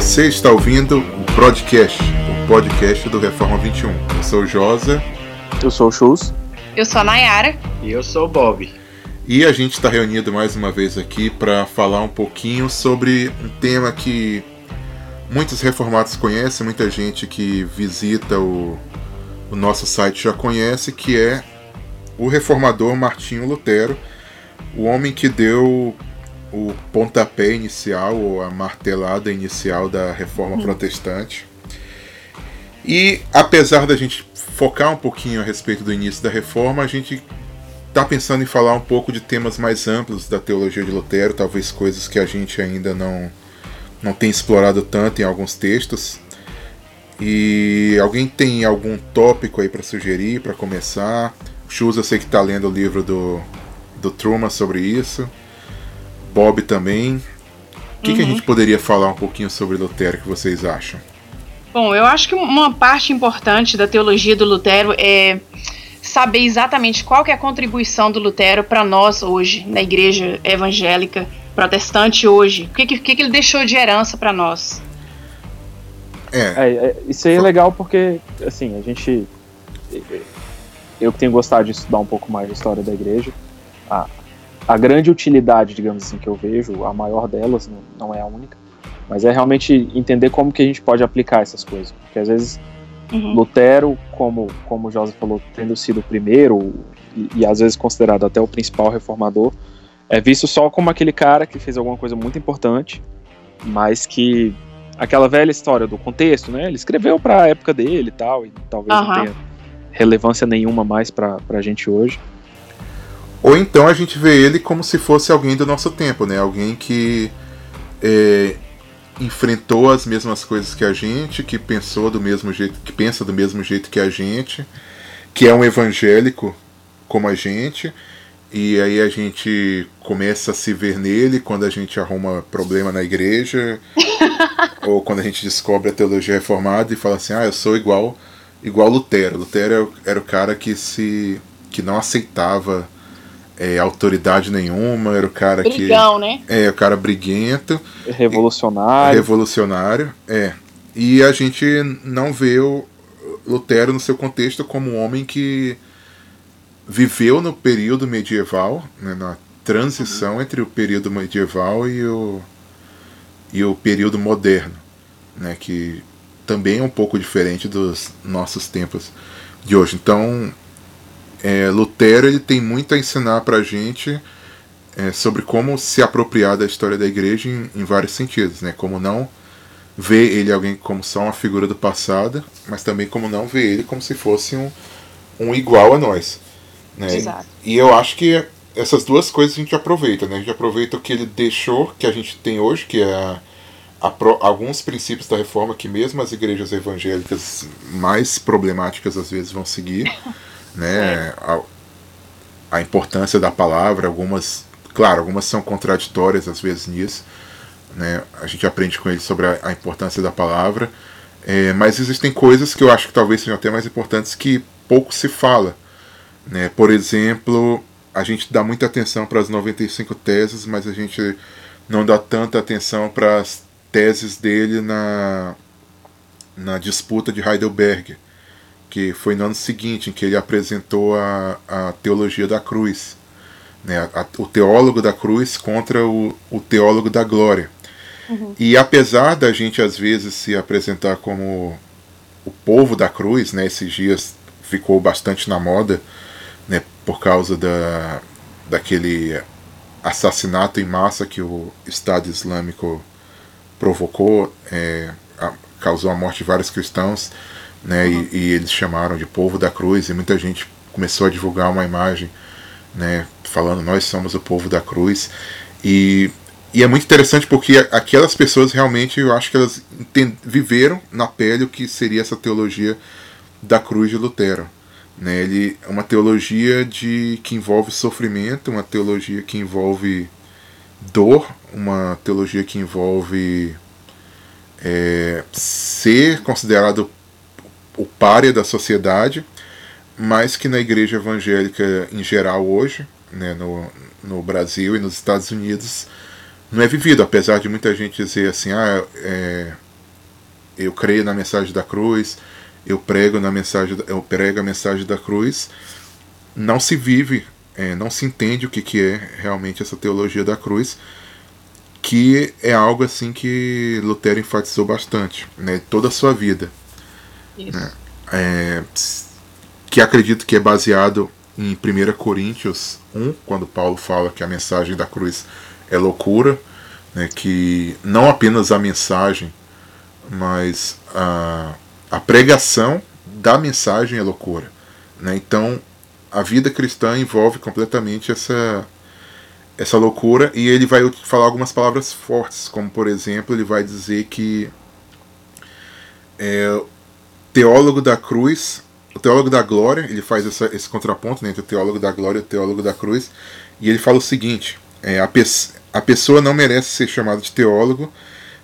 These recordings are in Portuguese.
Você está ouvindo o Broadcast, o podcast do Reforma 21. Eu sou o Josa. Eu sou o Chus. Eu sou a Nayara. E eu sou o Bob. E a gente está reunido mais uma vez aqui para falar um pouquinho sobre um tema que muitos reformados conhecem, muita gente que visita o, o nosso site já conhece, que é o reformador Martinho Lutero, o homem que deu o pontapé inicial, ou a martelada inicial da reforma uhum. protestante. E apesar da gente focar um pouquinho a respeito do início da reforma, a gente está pensando em falar um pouco de temas mais amplos da teologia de Lutero, talvez coisas que a gente ainda não, não tem explorado tanto em alguns textos. E alguém tem algum tópico aí para sugerir, para começar? Chus, eu sei que está lendo o livro do, do Truman sobre isso. Bob também. O que, uhum. que a uhum. gente poderia falar um pouquinho sobre Lutero que vocês acham? Bom, eu acho que uma parte importante da teologia do Lutero é saber exatamente qual que é a contribuição do Lutero para nós hoje, na igreja evangélica protestante hoje. O que, que, que ele deixou de herança para nós? É. É, é. Isso aí é legal porque, assim, a gente. Eu que tenho gostado de estudar um pouco mais a história da igreja, a, a grande utilidade, digamos assim, que eu vejo, a maior delas, não, é a única, mas é realmente entender como que a gente pode aplicar essas coisas. Porque às vezes Uhum. Lutero, como, como o José falou, tendo sido o primeiro e, e, às vezes considerado até o principal reformador, é visto só como aquele cara que fez alguma coisa muito importante, mas que aquela velha história do contexto, né? Ele escreveu para a época dele e tal, e talvez uhum. não tenha relevância nenhuma mais para a gente hoje. Ou então a gente vê ele como se fosse alguém do nosso tempo, né? Alguém que é, enfrentou as mesmas coisas que a gente, que pensou do mesmo jeito, que pensa do mesmo jeito que a gente, que é um evangélico como a gente, e aí a gente começa a se ver nele quando a gente arruma problema na igreja, ou quando a gente descobre a teologia reformada e fala assim: "Ah, eu sou igual igual Lutero". Lutero era o cara que se que não aceitava é, autoridade nenhuma, era o cara Brigão, que. né? É, o cara briguento. Revolucionário. Revolucionário, é. E a gente não vê o Lutero no seu contexto como um homem que viveu no período medieval, né, na transição uhum. entre o período medieval e o, e o período moderno, né, que também é um pouco diferente dos nossos tempos de hoje. Então, é, Lutero ele tem muito a ensinar para a gente é, sobre como se apropriar da história da igreja em, em, vários sentidos, né? Como não ver ele alguém como só uma figura do passado, mas também como não ver ele como se fosse um, um igual a nós. Né? Exato. E eu acho que essas duas coisas a gente aproveita, né? A gente aproveita o que ele deixou, que a gente tem hoje, que é a, a pro, alguns princípios da reforma que mesmo as igrejas evangélicas mais problemáticas às vezes vão seguir. né? A, a, importância da palavra, algumas, claro, algumas são contraditórias às vezes nisso, né? A gente aprende com ele sobre a, a importância da palavra, é, mas existem coisas que eu acho que talvez sejam até mais importantes que pouco se fala, né? Por exemplo, a gente dá muita atenção para as 95 teses, mas a gente não dá tanta atenção para as teses dele na, na disputa de Heidelberg que foi no ano seguinte em que ele apresentou a, a teologia da cruz, né, a, o teólogo da cruz contra o, o teólogo da glória. Uhum. E apesar da gente às vezes se apresentar como o povo da cruz, né, esses dias ficou bastante na moda, né, por causa da, daquele assassinato em massa que o Estado Islâmico provocou, é, a, causou a morte de vários cristãos né? Uhum. E, e, eles chamaram de povo da cruz e muita gente começou a divulgar uma imagem, né? Falando nós somos o povo da cruz e e é muito interessante porque aquelas pessoas realmente, eu acho que elas viveram na pele o que seria essa teologia da cruz de Lutero. Né? Ele é uma teologia de que envolve sofrimento, uma teologia que envolve dor, uma teologia que envolve é, ser considerado o párea da sociedade, mas que na igreja evangélica em geral hoje, né, no, no Brasil e nos Estados Unidos, não é vivido, apesar de muita gente dizer assim, ah, é, eu creio na mensagem da cruz, eu prego na mensagem, eu prego a mensagem da cruz, não se vive, é, não se entende o que, que é realmente essa teologia da cruz, que é algo assim que Lutero enfatizou bastante, né, toda a sua vida, né, é, que acredito que é baseado em 1 Coríntios 1, quando Paulo fala que a mensagem da cruz é loucura, né, que não apenas a mensagem, mas a, a pregação da mensagem é loucura. Né? Então, a vida cristã envolve completamente essa, essa loucura e ele vai falar algumas palavras fortes, como por exemplo, ele vai dizer que é, teólogo da cruz, o teólogo da glória, ele faz essa, esse contraponto né, entre o teólogo da glória e o teólogo da cruz, e ele fala o seguinte: é, a, pe a pessoa não merece ser chamada de teólogo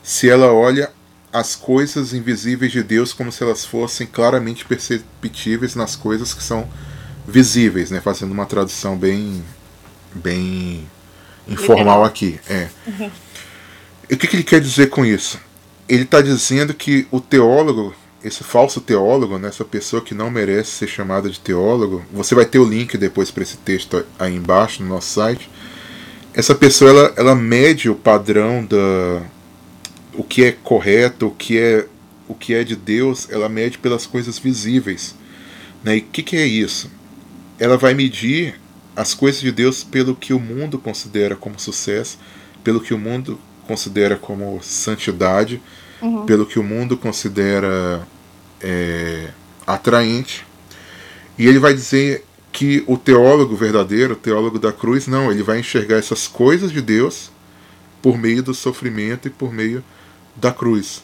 se ela olha as coisas invisíveis de Deus como se elas fossem claramente perceptíveis nas coisas que são visíveis, né? Fazendo uma tradução bem, bem informal aqui. É. Uhum. O que, que ele quer dizer com isso? Ele está dizendo que o teólogo, esse falso teólogo, né, essa pessoa que não merece ser chamada de teólogo, você vai ter o link depois para esse texto aí embaixo no nosso site essa pessoa ela, ela mede o padrão da o que é correto, o que é o que é de Deus, ela mede pelas coisas visíveis. Né? E o que, que é isso? Ela vai medir as coisas de Deus pelo que o mundo considera como sucesso, pelo que o mundo considera como santidade, uhum. pelo que o mundo considera é, atraente. E ele vai dizer que o teólogo verdadeiro, o teólogo da cruz, não, ele vai enxergar essas coisas de Deus por meio do sofrimento e por meio da cruz.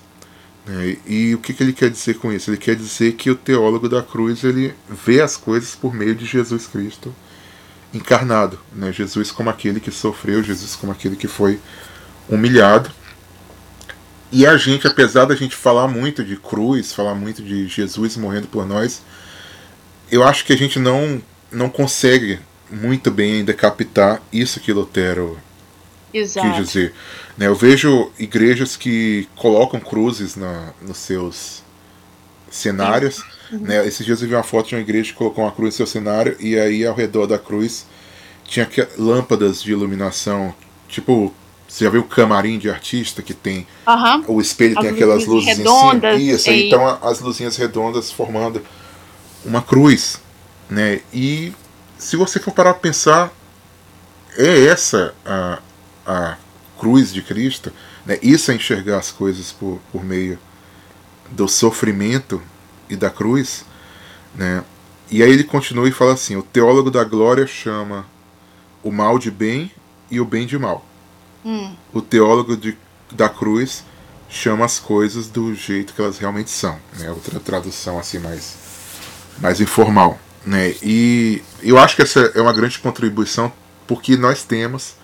Né? E o que, que ele quer dizer com isso? Ele quer dizer que o teólogo da cruz ele vê as coisas por meio de Jesus Cristo encarnado, né? Jesus como aquele que sofreu, Jesus como aquele que foi humilhado. E a gente, apesar da gente falar muito de cruz, falar muito de Jesus morrendo por nós, eu acho que a gente não não consegue muito bem ainda captar isso que Lutero Exato. quis dizer. Né, eu vejo igrejas que colocam cruzes na, nos seus cenários. Uhum. Né, esses dias eu vi uma foto de uma igreja que colocou uma cruz no seu cenário e aí ao redor da cruz tinha lâmpadas de iluminação, tipo você já viu o camarim de artista que tem uhum. o espelho as tem aquelas luzes redondas, em cima, isso, e... então as luzinhas redondas formando uma cruz. Né? E se você for parar para pensar, é essa a, a cruz de Cristo, né? isso é enxergar as coisas por, por meio do sofrimento e da cruz. Né? E aí ele continua e fala assim: o teólogo da glória chama o mal de bem e o bem de mal. Hum. O teólogo de, da cruz chama as coisas do jeito que elas realmente são. Né? Outra tradução assim mais, mais informal. Né? E eu acho que essa é uma grande contribuição porque nós temos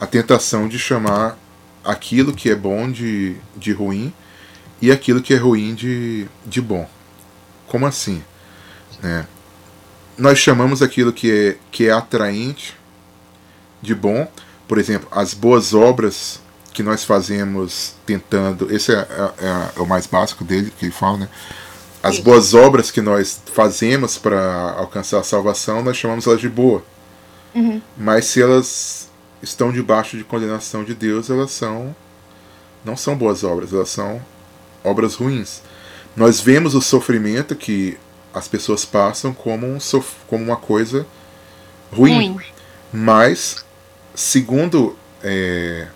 a tentação de chamar aquilo que é bom de, de ruim e aquilo que é ruim de, de bom. Como assim? Né? Nós chamamos aquilo que é, que é atraente de bom, por exemplo, as boas obras que nós fazemos tentando. Esse é, é, é o mais básico dele que ele fala, né? as boas obras que nós fazemos para alcançar a salvação, nós chamamos elas de boa. Uhum. Mas se elas estão debaixo de condenação de Deus, elas são não são boas obras, elas são obras ruins. Nós vemos o sofrimento que as pessoas passam como, um como uma coisa ruim. ruim. Mas, segundo é,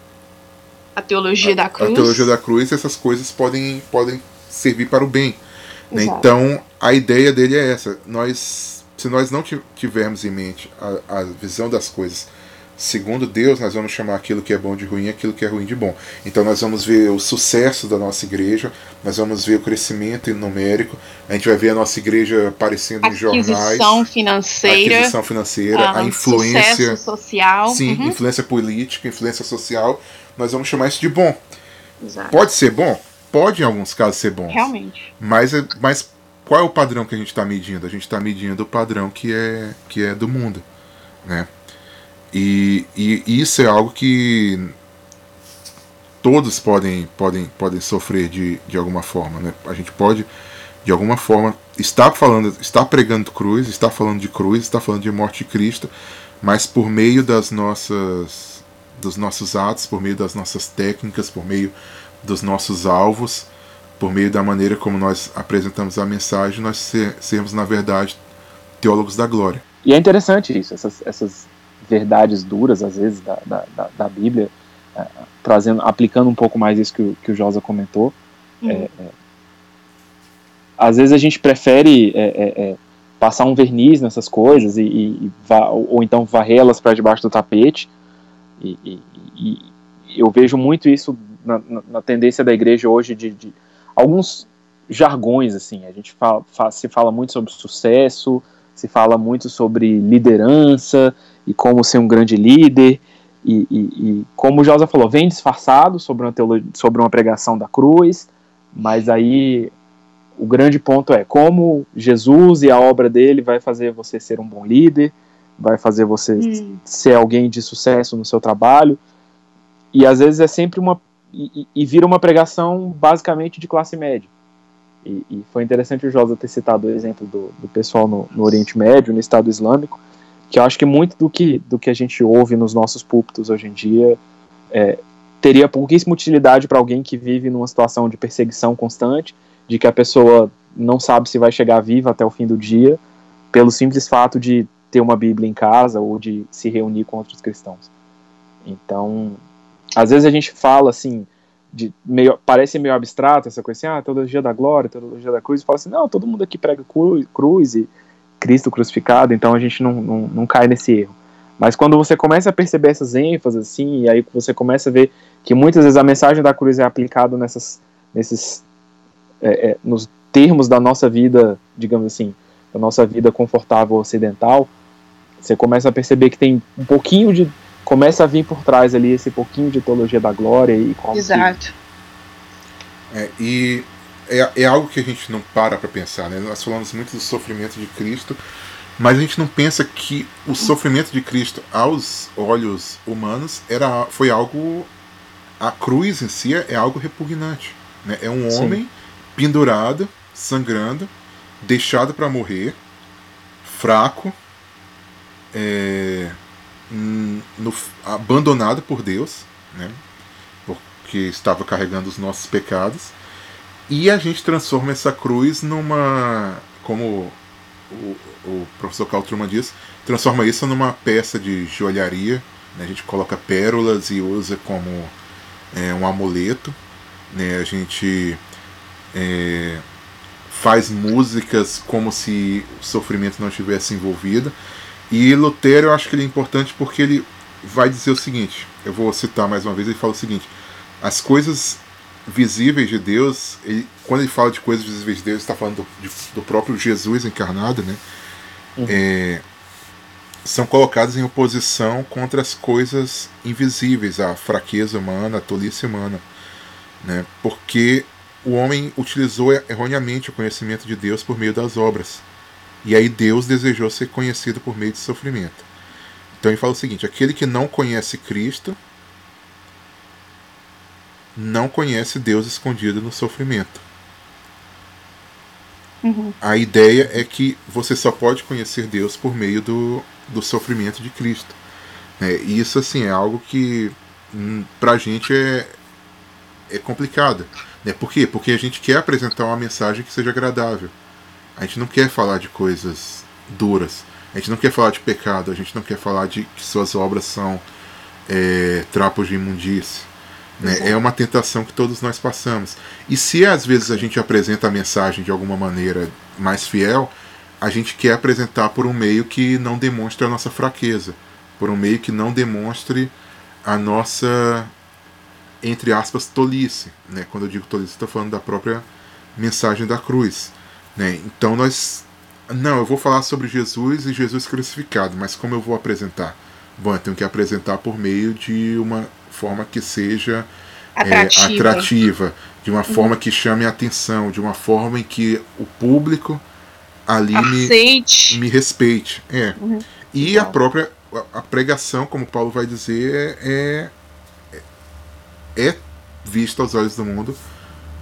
a teologia da cruz, a teologia da cruz, essas coisas podem, podem servir para o bem. Né? Então, a ideia dele é essa. Nós, se nós não tivermos em mente a, a visão das coisas segundo Deus, nós vamos chamar aquilo que é bom de ruim, aquilo que é ruim de bom. Então nós vamos ver o sucesso da nossa igreja, nós vamos ver o crescimento numérico, a gente vai ver a nossa igreja aparecendo aquisição em jornais. Aquisição financeira. Aquisição financeira, a influência. social. Sim, uhum. influência política, influência social. Nós vamos chamar isso de bom. Exato. Pode ser bom? pode em alguns casos ser bom. Realmente. Mas, é, mas qual é o padrão que a gente está medindo? A gente está medindo o padrão que é, que é do mundo. Né? E, e isso é algo que todos podem, podem, podem sofrer de, de alguma forma. Né? A gente pode, de alguma forma, estar falando, estar pregando cruz, estar falando de cruz, estar falando de morte de Cristo, mas por meio das nossas dos nossos atos, por meio das nossas técnicas, por meio dos nossos alvos, por meio da maneira como nós apresentamos a mensagem, nós ser, sermos, na verdade, teólogos da glória. E é interessante isso, essas, essas verdades duras, às vezes, da, da, da, Bíblia, é, trazendo, aplicando um pouco mais isso que o, que o Josa comentou. Uhum. É, é, às vezes a gente prefere é, é, passar um verniz nessas coisas e, e, ou, ou, então varrê-las para debaixo do tapete. E, e, e, eu vejo muito isso na, na, na tendência da igreja hoje de, de, alguns jargões assim. A gente fala, fa, se fala muito sobre sucesso, se fala muito sobre liderança e como ser um grande líder. E, e, e como o Josa falou, vem disfarçado sobre uma, teologia, sobre uma pregação da cruz, mas aí o grande ponto é como Jesus e a obra dele vai fazer você ser um bom líder, vai fazer você hum. ser alguém de sucesso no seu trabalho. E às vezes é sempre uma. E, e vira uma pregação basicamente de classe média. E, e, foi interessante o Josa ter citado o exemplo do, do pessoal no, no, Oriente Médio, no Estado Islâmico, que eu acho que muito do que, do que a gente ouve nos nossos púlpitos hoje em dia é, teria pouquíssima utilidade para alguém que vive numa situação de perseguição constante, de que a pessoa não sabe se vai chegar viva até o fim do dia, pelo simples fato de ter uma Bíblia em casa ou de se reunir com outros cristãos. Então, às vezes a gente fala assim, meio, parece meio abstrato essa coisa assim, ah, teologia da glória, teologia da cruz, e fala assim, não, todo mundo aqui prega cruz, cruz e Cristo crucificado, então a gente não, não, não cai nesse erro. Mas quando você começa a perceber essas ênfases, assim, e aí você começa a ver que muitas vezes a mensagem da cruz é aplicada nessas, nesses, é, é, nos termos da nossa vida, digamos assim, da nossa vida confortável ocidental, você começa a perceber que tem um pouquinho de começa a vir por trás ali esse pouquinho de teologia da glória e como Exato. Que... É, e é, é algo que a gente não para para pensar, né? Nós falamos muito do sofrimento de Cristo, mas a gente não pensa que o sofrimento de Cristo aos olhos humanos era foi algo a cruz em si é algo repugnante, né? É um homem Sim. pendurado, sangrando, deixado para morrer, fraco, é, no, abandonado por Deus, né? porque estava carregando os nossos pecados, e a gente transforma essa cruz numa, como o, o professor Carl Truman diz, transforma isso numa peça de joalharia. Né? A gente coloca pérolas e usa como é, um amuleto. Né? A gente é, faz músicas como se o sofrimento não estivesse envolvido. E Lutero eu acho que ele é importante porque ele vai dizer o seguinte: eu vou citar mais uma vez, ele fala o seguinte: as coisas visíveis de Deus, ele, quando ele fala de coisas visíveis de Deus, está falando do, de, do, próprio Jesus encarnado, né? Uhum. É, são colocadas em oposição contra as coisas invisíveis, a fraqueza humana, a tolice humana, né? Porque o homem utilizou erroneamente o conhecimento de Deus por meio das obras. E aí Deus desejou ser conhecido por meio de sofrimento. Então ele fala o seguinte: aquele que não conhece Cristo não conhece Deus escondido no sofrimento. Uhum. A ideia é que você só pode conhecer Deus por meio do, do sofrimento de Cristo. É, e isso assim é algo que hum, pra gente é, é complicado. Né? Por quê? Porque a gente quer apresentar uma mensagem que seja agradável. A gente não quer falar de coisas duras. A gente não quer falar de pecado. A gente não quer falar de que suas obras são é, trapos de imundície. Né? É uma tentação que todos nós passamos. E se às vezes a gente apresenta a mensagem de alguma maneira mais fiel, a gente quer apresentar por um meio que não demonstre a nossa fraqueza, por um meio que não demonstre a nossa, entre aspas, tolice. Né? Quando eu digo tolice, estou falando da própria mensagem da cruz. Né? Então nós. Não, eu vou falar sobre Jesus e Jesus crucificado, mas como eu vou apresentar? Bom, eu tenho que apresentar por meio de uma forma que seja atrativa, é, atrativa de uma uhum. forma que chame a atenção, de uma forma em que o público ali me, me respeite. É. Uhum. E a própria a pregação, como Paulo vai dizer, é, é, é vista aos olhos do mundo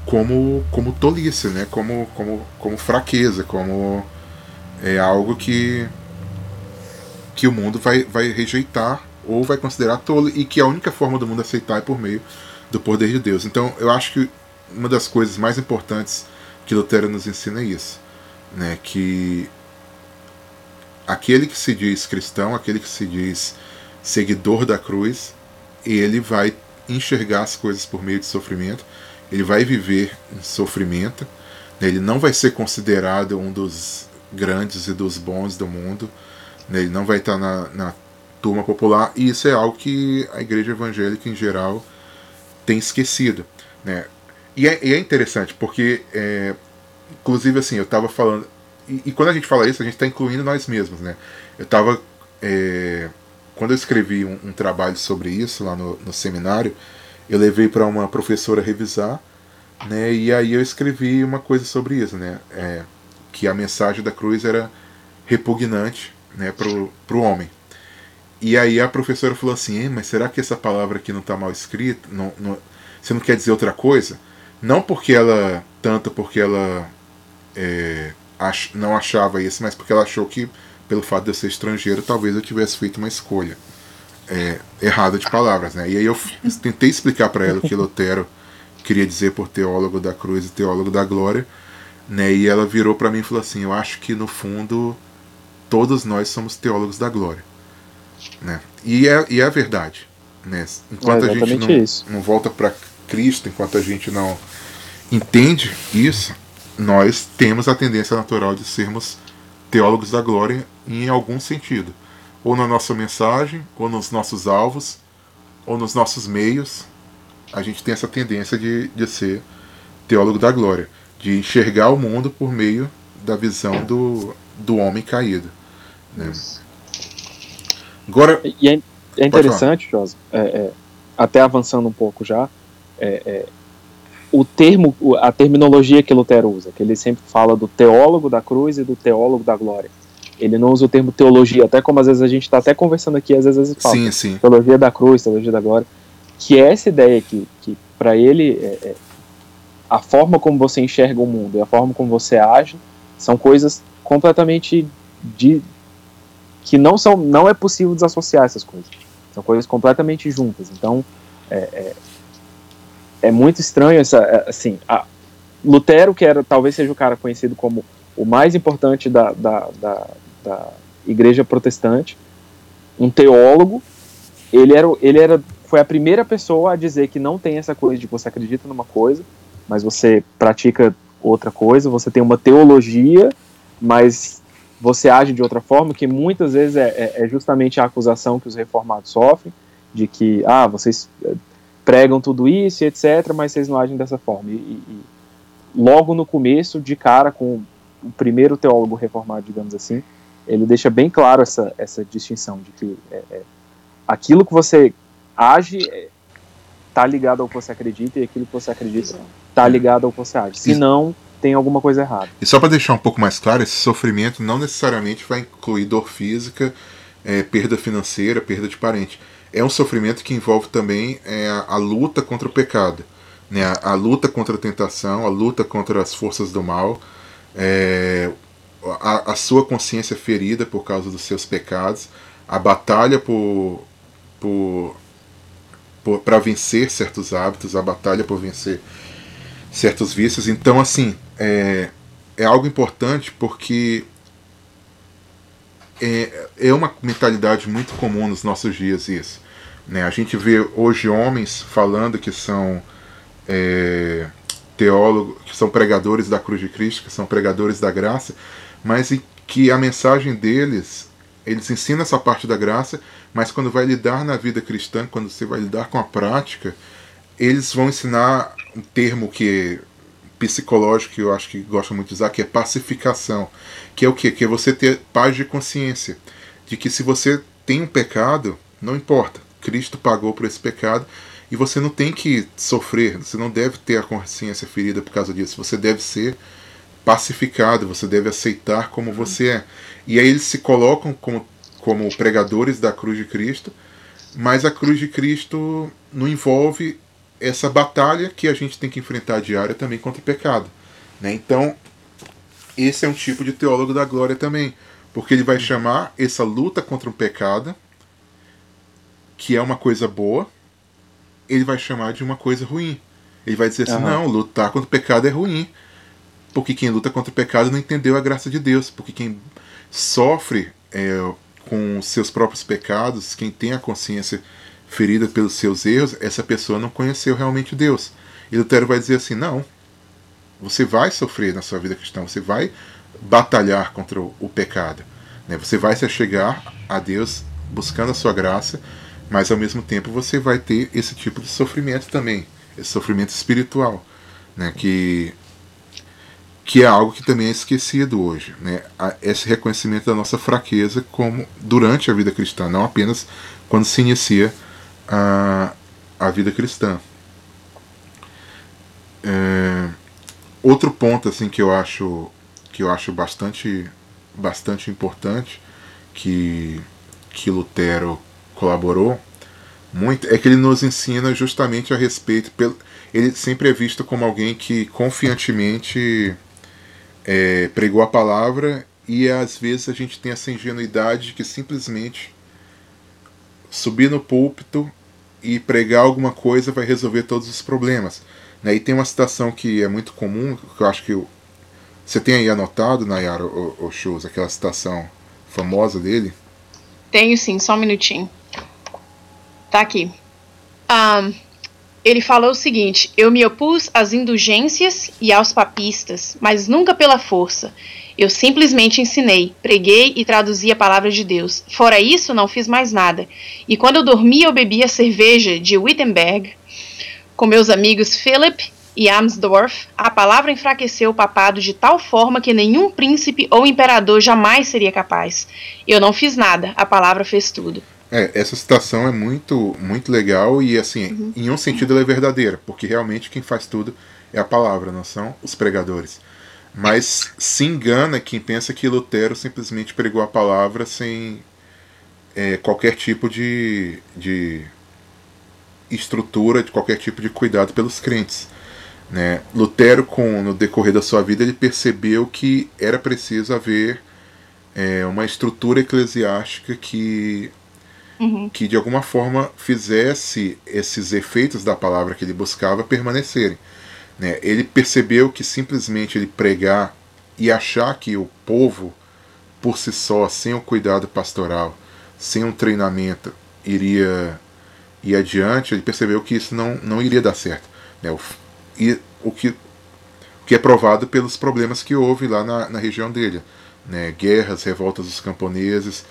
como como tolice, né? Como como como fraqueza, como é algo que que o mundo vai vai rejeitar ou vai considerar tolo e que a única forma do mundo aceitar é por meio do poder de Deus. Então, eu acho que uma das coisas mais importantes que Lutero nos ensina é isso, né? Que aquele que se diz cristão, aquele que se diz seguidor da cruz, ele vai enxergar as coisas por meio de sofrimento, ele vai viver em sofrimento, né? ele não vai ser considerado um dos grandes e dos bons do mundo, né? ele não vai estar na, na turma popular, e isso é algo que a igreja evangélica em geral tem esquecido. Né? E, é, e é interessante, porque, é, inclusive, assim, eu estava falando. E, e, quando a gente fala isso, a gente está incluindo nós mesmos. Né? Eu estava. É, quando eu escrevi um, um, trabalho sobre isso lá no, no seminário, eu levei para uma professora revisar, né? E aí eu escrevi uma coisa sobre isso, né? É, que a mensagem da cruz era repugnante, né, pro, pro homem, e aí a professora falou assim: mas será que essa palavra aqui não está mal escrita? Não, não, você não quer dizer outra coisa? Não porque ela. Tanto porque ela é, ach, não achava isso, mas porque ela achou que, pelo fato de eu ser estrangeiro, talvez eu tivesse feito uma escolha é, errada de palavras. Né? E aí eu tentei explicar para ela o que Lutero queria dizer por teólogo da cruz e teólogo da glória. Né? E ela virou para mim e falou assim: Eu acho que no fundo todos nós somos teólogos da glória. Né? E, é, e é a verdade. Né? Enquanto é a gente não, não volta para Cristo, enquanto a gente não entende isso, nós temos a tendência natural de sermos teólogos da glória em algum sentido. Ou na nossa mensagem, ou nos nossos alvos, ou nos nossos meios. A gente tem essa tendência de, de ser teólogo da glória, de enxergar o mundo por meio da visão do, do homem caído. Né? Agora. E é, é interessante, Josa, é, é, até avançando um pouco já, é, é, o termo, a terminologia que Lutero usa, que ele sempre fala do teólogo da cruz e do teólogo da glória. Ele não usa o termo teologia, até como às vezes a gente está até conversando aqui, às vezes fala sim, sim. teologia da cruz, teologia da glória, que é essa ideia que, que para ele, é, é, a forma como você enxerga o mundo e a forma como você age são coisas completamente di, que não são, não é possível desassociar essas coisas. São coisas completamente juntas. Então, é, é, é muito estranho essa, é, assim, a, Lutero, que era, talvez seja o cara conhecido como o mais importante da, da, da, da igreja protestante, um teólogo, ele era, ele era, foi a primeira pessoa a dizer que não tem essa coisa de você acredita numa coisa, mas você pratica outra coisa, você tem uma teologia, mas você age de outra forma, que muitas vezes é, é, é, justamente a acusação que os reformados sofrem, de que, ah, vocês eh, pregam tudo isso e etc., mas vocês não agem dessa forma. E, e, logo no começo, de cara com o primeiro teólogo reformado, digamos assim, ele deixa bem claro essa, essa distinção de que é, é, aquilo que você age está ligado ao que você acredita e aquilo que você acredita está ligado ao que você age. Se não, tem alguma coisa errada. E só para deixar um pouco mais claro, esse sofrimento não necessariamente vai incluir dor física, é, perda financeira, perda de parente. É um sofrimento que envolve também é, a, a, luta contra o pecado, né? a, a, luta contra a tentação, a luta contra as forças do mal, é, a, a sua consciência ferida por causa dos seus pecados, a batalha por, por para vencer certos hábitos, a batalha por vencer certos vícios. Então, assim, é, é algo importante porque é, é uma mentalidade muito comum nos nossos dias isso. Né? A gente vê hoje homens falando que são é, teólogos, que são pregadores da cruz de Cristo, que são pregadores da graça, mas que a mensagem deles, eles ensinam essa parte da graça, mas quando vai lidar na vida cristã, quando você vai lidar com a prática, eles vão ensinar um termo que psicológico que eu acho que gosta muito de usar, que é pacificação. Que é o quê? Que é você ter paz de consciência. De que se você tem um pecado, não importa. Cristo pagou por esse pecado e você não tem que sofrer, você não deve ter a consciência ferida por causa disso. Você deve ser pacificado, você deve aceitar como você é. E aí eles se colocam como, como pregadores da cruz de Cristo, mas a cruz de Cristo não envolve essa batalha que a gente tem que enfrentar diária também contra o pecado. Né? Então, esse é um tipo de teólogo da glória também, porque ele vai chamar essa luta contra o pecado, que é uma coisa boa, ele vai chamar de uma coisa ruim. Ele vai dizer assim: uhum. não, lutar contra o pecado é ruim. Porque quem luta contra o pecado não entendeu a graça de Deus. Porque quem sofre é, com seus próprios pecados, quem tem a consciência ferida pelos seus erros, essa pessoa não conheceu realmente Deus. E Lutero vai dizer assim: não, você vai sofrer na sua vida cristã, você vai batalhar contra o, pecado. Né? Você vai se chegar a Deus buscando a sua graça, mas ao mesmo tempo você vai ter esse tipo de sofrimento também, esse sofrimento espiritual, né? que que é algo que também é esquecido hoje, né? Esse reconhecimento da nossa fraqueza como durante a vida cristã, não apenas quando se inicia a, a vida cristã. É, outro ponto assim que eu acho que eu acho bastante bastante importante que que Lutero colaborou muito é que ele nos ensina justamente a respeito pelo ele sempre é visto como alguém que confiantemente é, pregou a palavra e às vezes a gente tem essa ingenuidade de que simplesmente subir no púlpito e pregar alguma coisa vai resolver todos os problemas. Né? E tem uma citação que é muito comum, que eu acho que você tem aí anotado, Nayara, o, o Shows, aquela citação famosa dele? Tenho sim, só um minutinho. Tá aqui. Um, ele falou o seguinte: Eu me opus às indulgências e aos papistas, mas nunca pela força. Eu simplesmente ensinei, preguei e traduzi a palavra de Deus. Fora isso, não fiz mais nada. E quando eu dormia, eu bebia cerveja de Wittenberg com meus amigos Philip e Amsdorff. A palavra enfraqueceu o papado de tal forma que nenhum príncipe ou imperador jamais seria capaz. Eu não fiz nada, a palavra fez tudo. É, essa citação é muito, muito legal e, assim, uhum. em um sentido ela é verdadeira, porque realmente quem faz tudo é a palavra, não são os pregadores. Mas se engana quem pensa que Lutero simplesmente pregou a palavra sem é, qualquer tipo de, de estrutura, de qualquer tipo de cuidado pelos crentes. Né? Lutero, com, no decorrer da sua vida, ele percebeu que era preciso haver é, uma estrutura eclesiástica que uhum. que de alguma forma fizesse esses efeitos da palavra que ele buscava permanecerem. Né? Ele percebeu que simplesmente ele pregar e achar que o povo, por si só, sem o cuidado pastoral, sem um treinamento, iria ir adiante, ele percebeu que isso não, não iria dar certo. Né? O, e o que, o que é provado pelos problemas que houve lá na, na região dele. Né? Guerras, revoltas dos camponeses,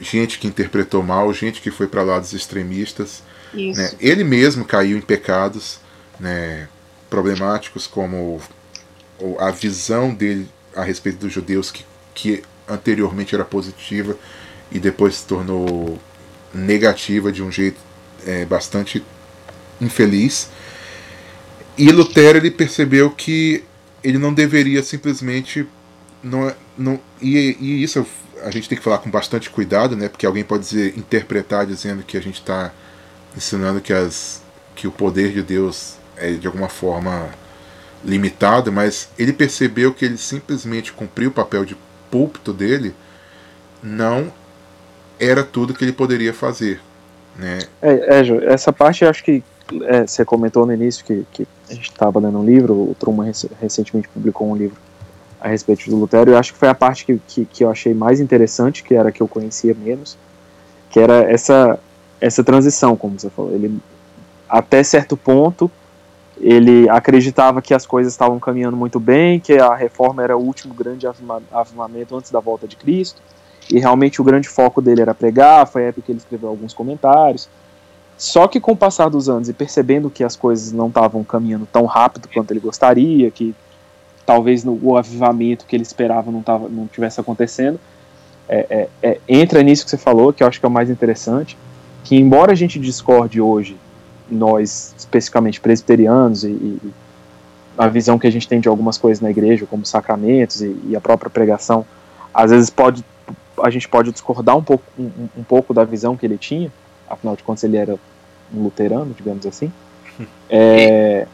gente que interpretou mal, gente que foi para lados extremistas. Né? Ele mesmo caiu em pecados né, problemáticos, como a visão dele a respeito dos judeus, que, que anteriormente era positiva e depois se tornou negativa de um jeito é, bastante infeliz. E Lutero ele percebeu que ele não deveria simplesmente não, não e, e isso a gente tem que falar com bastante cuidado, né? Porque alguém pode dizer, interpretar dizendo que a gente está ensinando que, as, que o poder de Deus é de alguma forma limitado, mas ele percebeu que ele simplesmente cumpriu o papel de púlpito dele, não era tudo que ele poderia fazer. Né? É, é essa parte acho que é, você comentou no início que, que a gente estava lendo um livro, o Truman recentemente publicou um livro a respeito do Lutero. Eu acho que foi a parte que, que, que, eu achei mais interessante, que era que eu conhecia menos, que era essa, essa transição, como você falou. Ele, até certo ponto, ele acreditava que as coisas estavam caminhando muito bem, que a reforma era o último grande avivamento antes da volta de Cristo, e realmente o grande foco dele era pregar, foi a época que ele escreveu alguns comentários. Só que com o passar dos anos e percebendo que as coisas não estavam caminhando tão rápido quanto ele gostaria, que talvez no, o avivamento que ele esperava não, tava, não tivesse acontecendo. É, é, é, entra nisso que você falou, que eu acho que é o mais interessante, que embora a gente discorde hoje, nós especificamente presbiterianos e, e a visão que a gente tem de algumas coisas na igreja, como sacramentos e, e a própria pregação, às vezes pode a gente pode discordar um pouco, um, um pouco da visão que ele tinha, afinal de contas ele era um luterano, digamos assim. É,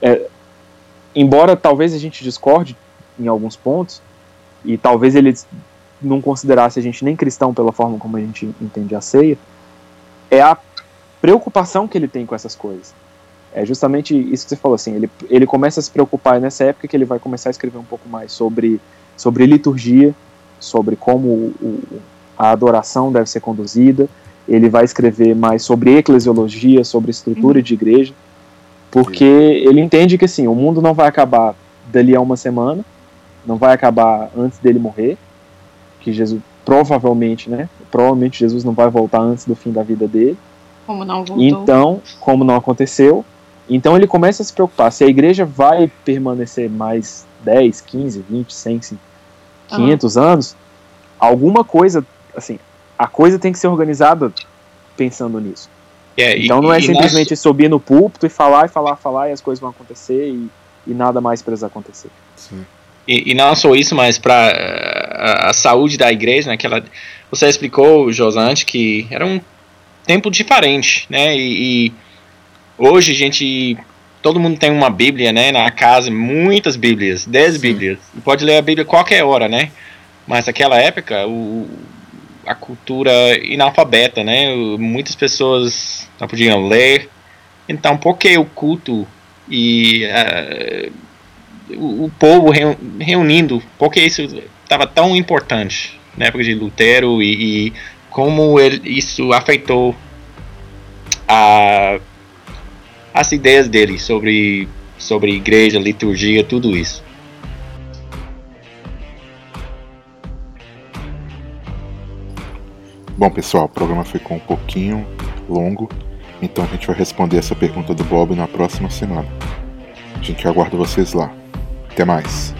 é, embora talvez a gente discorde em alguns pontos, e talvez ele não considerasse a gente nem cristão pela forma como a gente entende a ceia, é a preocupação que ele tem com essas coisas. É justamente isso que você falou, assim, ele, ele começa a se preocupar nessa época que ele vai começar a escrever um pouco mais sobre, sobre liturgia, sobre como o, a adoração deve ser conduzida, ele vai escrever mais sobre eclesiologia, sobre estrutura uhum. de igreja, porque ele entende que assim, o mundo não vai acabar dali a uma semana, não vai acabar antes dele morrer, que Jesus provavelmente, né? Provavelmente Jesus não vai voltar antes do fim da vida dele. Como não voltou. Então, como não aconteceu, então ele começa a se preocupar se a igreja vai permanecer mais 10, 15, 20, 100, 500 uhum. anos, alguma coisa, assim, a coisa tem que ser organizada pensando nisso. É, então e, não é simplesmente nós... subir no púlpito e falar e falar, falar e as coisas vão acontecer e, e nada mais precisa acontecer. E, e, não só isso, mas para a, a, saúde da igreja, né, que ela, você explicou, Josante, que era um tempo diferente, né, e, e Hoje a gente. Todo mundo tem uma Bíblia, né? Na casa, muitas Bíblias, dez Sim. Bíblias. Pode ler a Bíblia qualquer hora, né? Mas naquela época, o, a cultura inalfabeta, né? Muitas pessoas não podiam ler. Então, por que o culto e uh, o, o, povo reunindo? Por que isso estava tão importante na época de Lutero e, e como ele, isso afetou a as ideias dele sobre, sobre igreja, liturgia, tudo isso. Bom, pessoal, o programa ficou um pouquinho longo, então a gente vai responder essa pergunta do Bob na próxima semana. A gente aguarda vocês lá. Até mais.